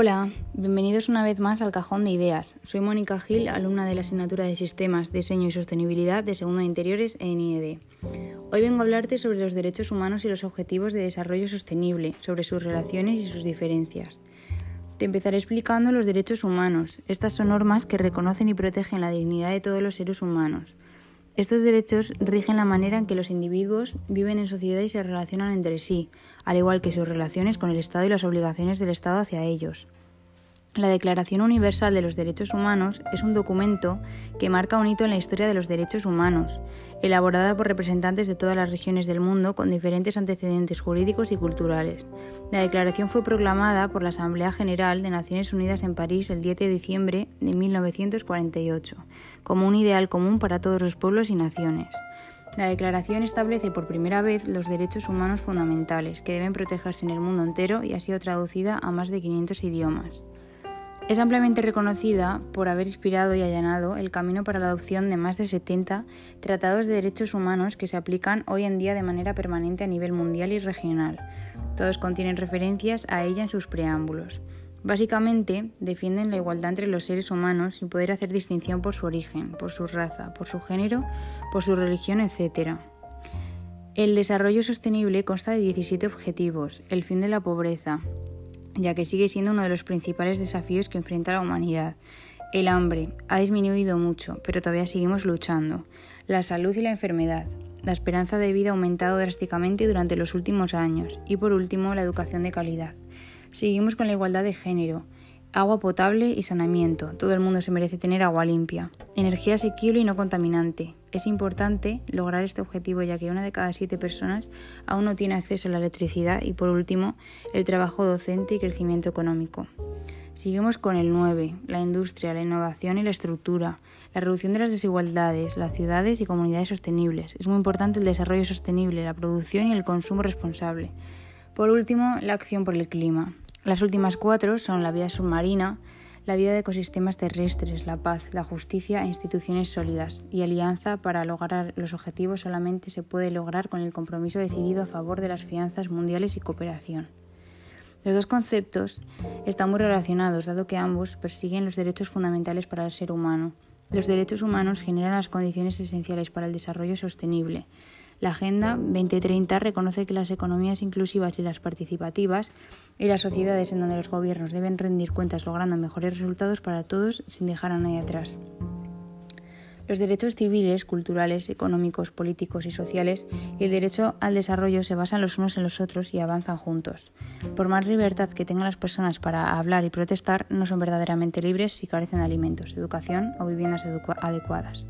Hola, bienvenidos una vez más al Cajón de Ideas. Soy Mónica Gil, alumna de la asignatura de Sistemas, Diseño y Sostenibilidad de Segundo de Interiores en IED. Hoy vengo a hablarte sobre los derechos humanos y los objetivos de desarrollo sostenible, sobre sus relaciones y sus diferencias. Te empezaré explicando los derechos humanos. Estas son normas que reconocen y protegen la dignidad de todos los seres humanos. Estos derechos rigen la manera en que los individuos viven en sociedad y se relacionan entre sí, al igual que sus relaciones con el Estado y las obligaciones del Estado hacia ellos. La Declaración Universal de los Derechos Humanos es un documento que marca un hito en la historia de los derechos humanos, elaborada por representantes de todas las regiones del mundo con diferentes antecedentes jurídicos y culturales. La declaración fue proclamada por la Asamblea General de Naciones Unidas en París el 10 de diciembre de 1948, como un ideal común para todos los pueblos y naciones. La declaración establece por primera vez los derechos humanos fundamentales, que deben protegerse en el mundo entero y ha sido traducida a más de 500 idiomas. Es ampliamente reconocida por haber inspirado y allanado el camino para la adopción de más de 70 tratados de derechos humanos que se aplican hoy en día de manera permanente a nivel mundial y regional. Todos contienen referencias a ella en sus preámbulos. Básicamente, defienden la igualdad entre los seres humanos sin poder hacer distinción por su origen, por su raza, por su género, por su religión, etc. El desarrollo sostenible consta de 17 objetivos, el fin de la pobreza, ya que sigue siendo uno de los principales desafíos que enfrenta la humanidad. El hambre ha disminuido mucho, pero todavía seguimos luchando. La salud y la enfermedad. La esperanza de vida ha aumentado drásticamente durante los últimos años. Y por último, la educación de calidad. Seguimos con la igualdad de género. Agua potable y saneamiento. Todo el mundo se merece tener agua limpia. Energía asequible y no contaminante. Es importante lograr este objetivo ya que una de cada siete personas aún no tiene acceso a la electricidad y por último el trabajo docente y crecimiento económico. Seguimos con el 9, la industria, la innovación y la estructura, la reducción de las desigualdades, las ciudades y comunidades sostenibles. Es muy importante el desarrollo sostenible, la producción y el consumo responsable. Por último, la acción por el clima. Las últimas cuatro son la vida submarina, la vida de ecosistemas terrestres, la paz, la justicia e instituciones sólidas, y alianza para lograr los objetivos solamente se puede lograr con el compromiso decidido a favor de las fianzas mundiales y cooperación. Los dos conceptos están muy relacionados, dado que ambos persiguen los derechos fundamentales para el ser humano. Los derechos humanos generan las condiciones esenciales para el desarrollo sostenible. La Agenda 2030 reconoce que las economías inclusivas y las participativas y las sociedades en donde los gobiernos deben rendir cuentas logrando mejores resultados para todos sin dejar a nadie atrás. Los derechos civiles, culturales, económicos, políticos y sociales y el derecho al desarrollo se basan los unos en los otros y avanzan juntos. Por más libertad que tengan las personas para hablar y protestar, no son verdaderamente libres si carecen de alimentos, educación o viviendas adecuadas.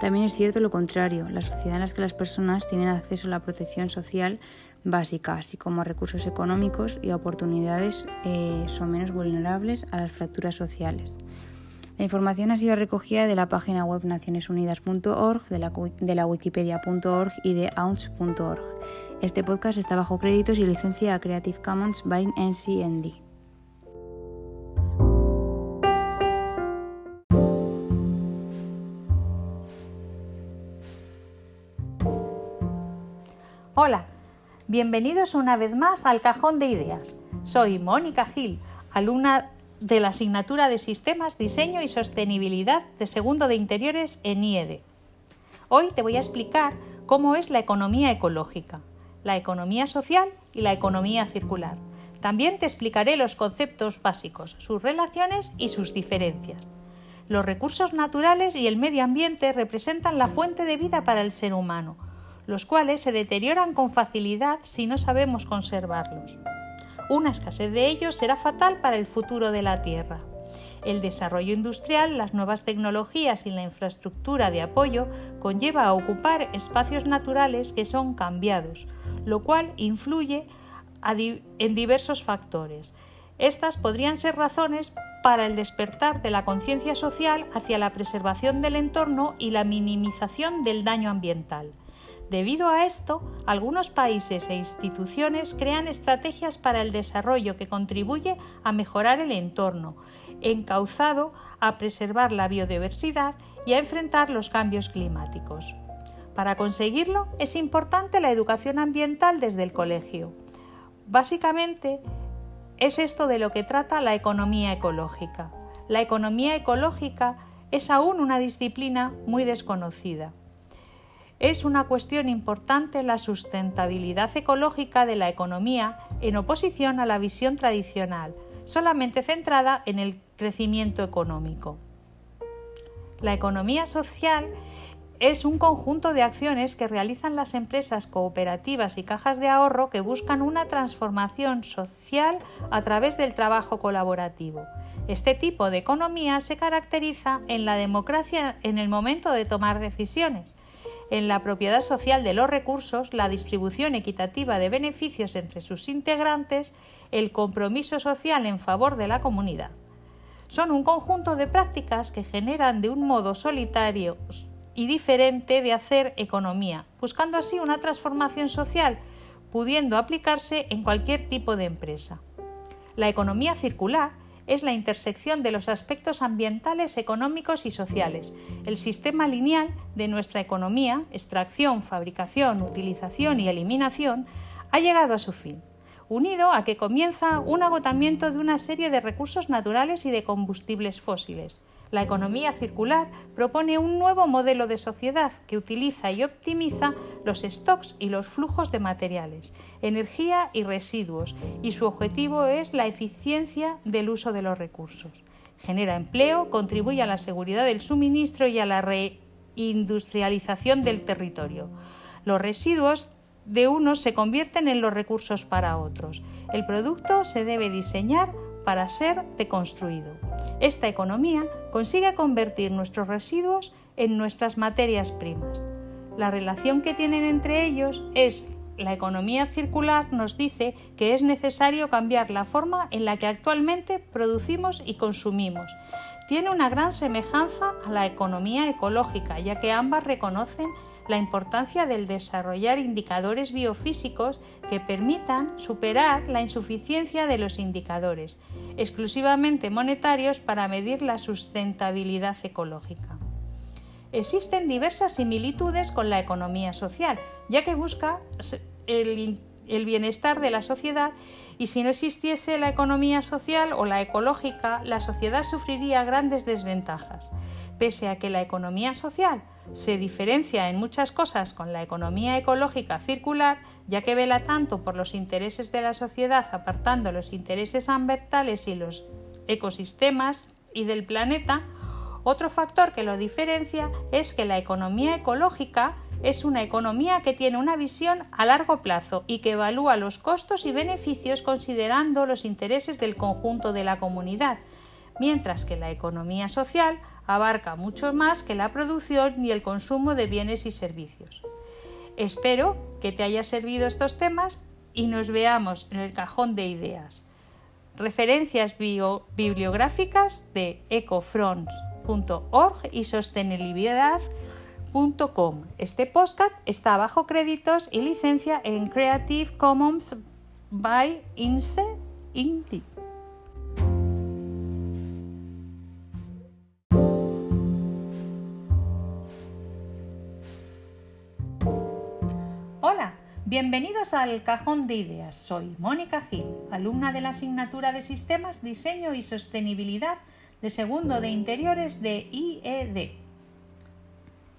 También es cierto lo contrario, la sociedad en la que las personas tienen acceso a la protección social básica, así como a recursos económicos y oportunidades, eh, son menos vulnerables a las fracturas sociales. La información ha sido recogida de la página web nacionesunidas.org, de la, wikipedia.org y de ounce.org. Este podcast está bajo créditos y licencia Creative Commons by NCND. Hola, bienvenidos una vez más al Cajón de Ideas. Soy Mónica Gil, alumna de la asignatura de Sistemas, Diseño y Sostenibilidad de Segundo de Interiores en IED. Hoy te voy a explicar cómo es la economía ecológica, la economía social y la economía circular. También te explicaré los conceptos básicos, sus relaciones y sus diferencias. Los recursos naturales y el medio ambiente representan la fuente de vida para el ser humano, los cuales se deterioran con facilidad si no sabemos conservarlos. Una escasez de ellos será fatal para el futuro de la Tierra. El desarrollo industrial, las nuevas tecnologías y la infraestructura de apoyo conlleva a ocupar espacios naturales que son cambiados, lo cual influye en diversos factores. Estas podrían ser razones para el despertar de la conciencia social hacia la preservación del entorno y la minimización del daño ambiental. Debido a esto, algunos países e instituciones crean estrategias para el desarrollo que contribuye a mejorar el entorno, encauzado a preservar la biodiversidad y a enfrentar los cambios climáticos. Para conseguirlo es importante la educación ambiental desde el colegio. Básicamente, es esto de lo que trata la economía ecológica. La economía ecológica es aún una disciplina muy desconocida. Es una cuestión importante la sustentabilidad ecológica de la economía en oposición a la visión tradicional, solamente centrada en el crecimiento económico. La economía social es un conjunto de acciones que realizan las empresas cooperativas y cajas de ahorro que buscan una transformación social a través del trabajo colaborativo. Este tipo de economía se caracteriza en la democracia en el momento de tomar decisiones, en la propiedad social de los recursos, la distribución equitativa de beneficios entre sus integrantes, el compromiso social en favor de la comunidad. Son un conjunto de prácticas que generan de un modo solitario y diferente de hacer economía, buscando así una transformación social, pudiendo aplicarse en cualquier tipo de empresa. La economía circular es la intersección de los aspectos ambientales, económicos y sociales. El sistema lineal de nuestra economía, extracción, fabricación, utilización y eliminación, ha llegado a su fin, unido a que comienza un agotamiento de una serie de recursos naturales y de combustibles fósiles. La economía circular propone un nuevo modelo de sociedad que utiliza y optimiza los stocks y los flujos de materiales, energía y residuos, y su objetivo es la eficiencia del uso de los recursos. Genera empleo, contribuye a la seguridad del suministro y a la reindustrialización del territorio. Los residuos de unos se convierten en los recursos para otros. El producto se debe diseñar para ser deconstruido. Esta economía consigue convertir nuestros residuos en nuestras materias primas. La relación que tienen entre ellos es la economía circular nos dice que es necesario cambiar la forma en la que actualmente producimos y consumimos. Tiene una gran semejanza a la economía ecológica, ya que ambas reconocen la importancia del desarrollar indicadores biofísicos que permitan superar la insuficiencia de los indicadores exclusivamente monetarios para medir la sustentabilidad ecológica. Existen diversas similitudes con la economía social, ya que busca el, bienestar de la sociedad y si no existiese la economía social o la ecológica, la sociedad sufriría grandes desventajas. Pese a que la economía social se diferencia en muchas cosas con la economía ecológica circular, ya que vela tanto por los intereses de la sociedad apartando los intereses ambientales y los ecosistemas y del planeta, otro factor que lo diferencia es que la economía ecológica es una economía que tiene una visión a largo plazo y que evalúa los costos y beneficios considerando los intereses del conjunto de la comunidad, mientras que la economía social abarca mucho más que la producción y el consumo de bienes y servicios. Espero que te haya servido estos temas y nos veamos en el cajón de ideas. Referencias bibliográficas de ecofront.org y sostenibilidad.com. Este podcast está bajo créditos y licencia en Creative Commons by INSE Inc. Bienvenidos al Cajón de Ideas. Soy Mónica Gil, alumna de la asignatura de Sistemas, Diseño y Sostenibilidad de segundo de Interiores de IED.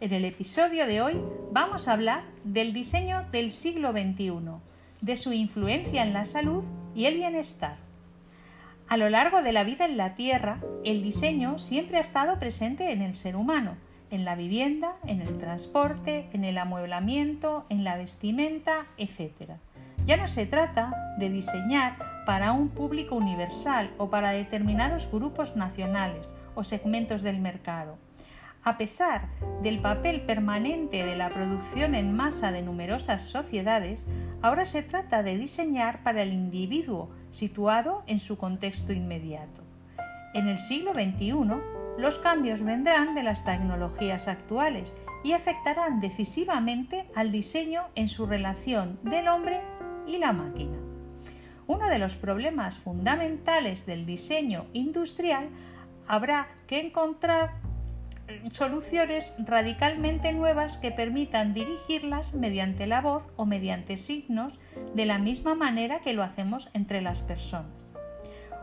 En el episodio de hoy vamos a hablar del diseño del siglo XXI, de su influencia en la salud y el bienestar. A lo largo de la vida en la Tierra, el diseño siempre ha estado presente en el ser humano en la vivienda, en el transporte, en el amueblamiento, en la vestimenta, etc. Ya no se trata de diseñar para un público universal o para determinados grupos nacionales o segmentos del mercado. A pesar del papel permanente de la producción en masa de numerosas sociedades, ahora se trata de diseñar para el individuo situado en su contexto inmediato. En el siglo XXI, los cambios vendrán de las tecnologías actuales y afectarán decisivamente al diseño en su relación del hombre y la máquina. Uno de los problemas fundamentales del diseño industrial habrá que encontrar soluciones radicalmente nuevas que permitan dirigirlas mediante la voz o mediante signos de la misma manera que lo hacemos entre las personas.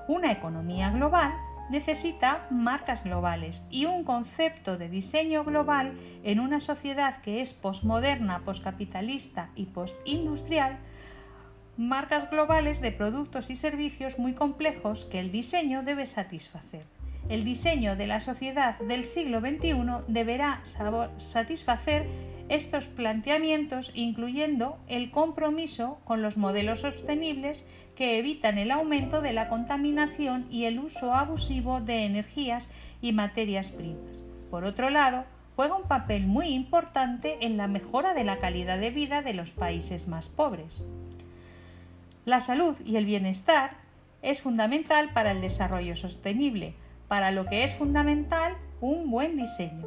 Una economía global necesita marcas globales y un concepto de diseño global en una sociedad que es posmoderna, poscapitalista y postindustrial, marcas globales de productos y servicios muy complejos que el diseño debe satisfacer. El diseño de la sociedad del siglo XXI deberá satisfacer estos planteamientos incluyendo el compromiso con los modelos sostenibles que evitan el aumento de la contaminación y el uso abusivo de energías y materias primas. Por otro lado, juega un papel muy importante en la mejora de la calidad de vida de los países más pobres. La salud y el bienestar es fundamental para el desarrollo sostenible, para lo que es fundamental un buen diseño.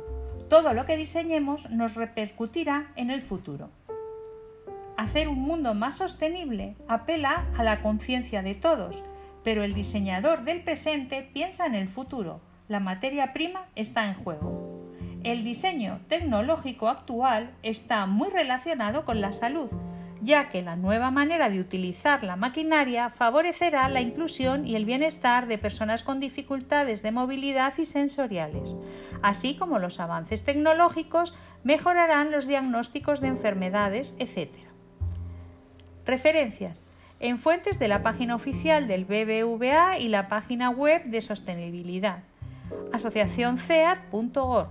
Todo lo que diseñemos nos repercutirá en el futuro. Hacer un mundo más sostenible apela a la conciencia de todos, pero el diseñador del presente piensa en el futuro. La materia prima está en juego. El diseño tecnológico actual está muy relacionado con la salud, ya que la nueva manera de utilizar la maquinaria favorecerá la inclusión y el bienestar de personas con dificultades de movilidad y sensoriales, así como los avances tecnológicos mejorarán los diagnósticos de enfermedades, etc. Referencias. En fuentes de la página oficial del BBVA y la página web de sostenibilidad. asociacionceat.org.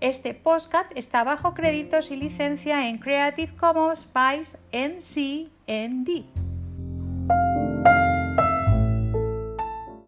Este podcast está bajo créditos y licencia en Creative Commons by NC ND.